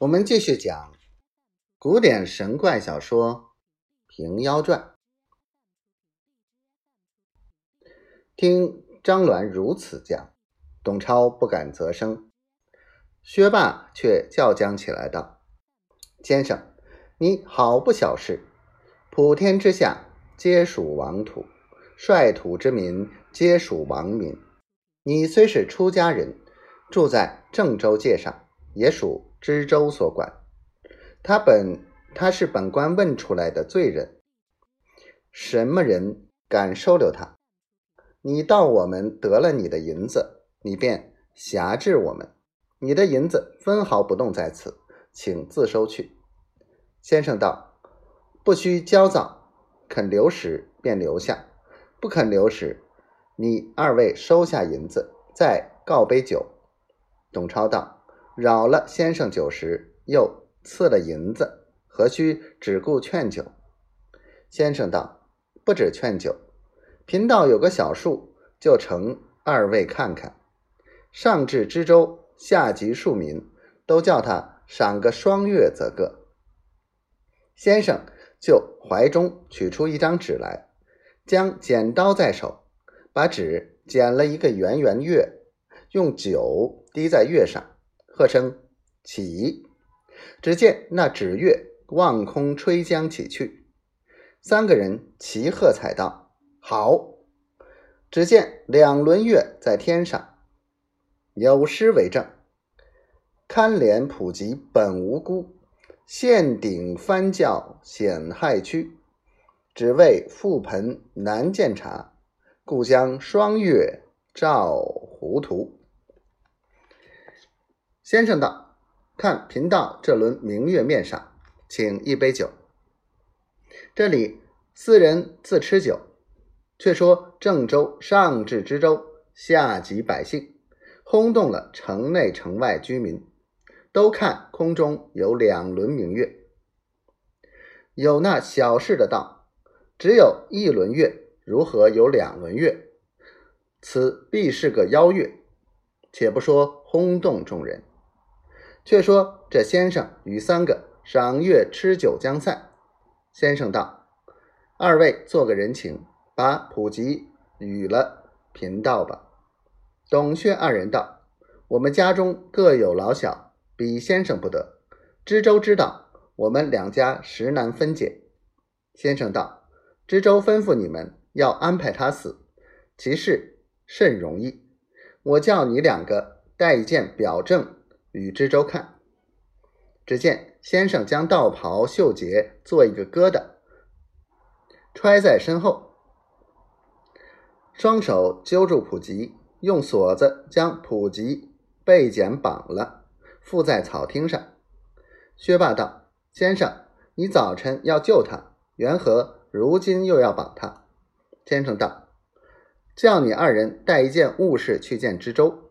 我们继续讲古典神怪小说《平妖传》。听张鸾如此讲，董超不敢啧声。薛霸却叫僵起来道：“先生，你好不小事！普天之下皆属王土，率土之民皆属王民。你虽是出家人，住在郑州界上，也属。”知州所管，他本他是本官问出来的罪人，什么人敢收留他？你到我们得了你的银子，你便辖制我们，你的银子分毫不动在此，请自收去。先生道：“不需焦躁，肯留时便留下，不肯留时，你二位收下银子，再告杯酒。”董超道。扰了先生酒食，又赐了银子，何须只顾劝酒？先生道：“不止劝酒，贫道有个小数，就呈二位看看。上至知州，下及庶民，都叫他赏个双月则个。”先生就怀中取出一张纸来，将剪刀在手，把纸剪了一个圆圆月，用酒滴在月上。喝声起，只见那纸月望空吹将起去，三个人齐喝彩道：“好！”只见两轮月在天上，有诗为证：“堪怜普及本无辜，陷顶翻教险害区。只为覆盆难见茶，故将双月照糊涂。”先生道：“看贫道这轮明月面上，请一杯酒。这里四人自吃酒，却说郑州上至知州，下及百姓，轰动了城内城外居民，都看空中有两轮明月。有那小事的道：只有一轮月，如何有两轮月？此必是个妖月。且不说轰动众人。”却说这先生与三个赏月吃酒将散，先生道：“二位做个人情，把普吉与了贫道吧。”董薛二人道：“我们家中各有老小，比先生不得。知州知道，我们两家实难分解。”先生道：“知州吩咐你们要安排他死，其事甚容易。我叫你两个带一件表证。”与知州看，只见先生将道袍袖结做一个疙瘩，揣在身后，双手揪住普吉，用锁子将普吉背剪绑了，附在草厅上。薛霸道：“先生，你早晨要救他，缘何如今又要绑他？”先生道：“叫你二人带一件物事去见知州。”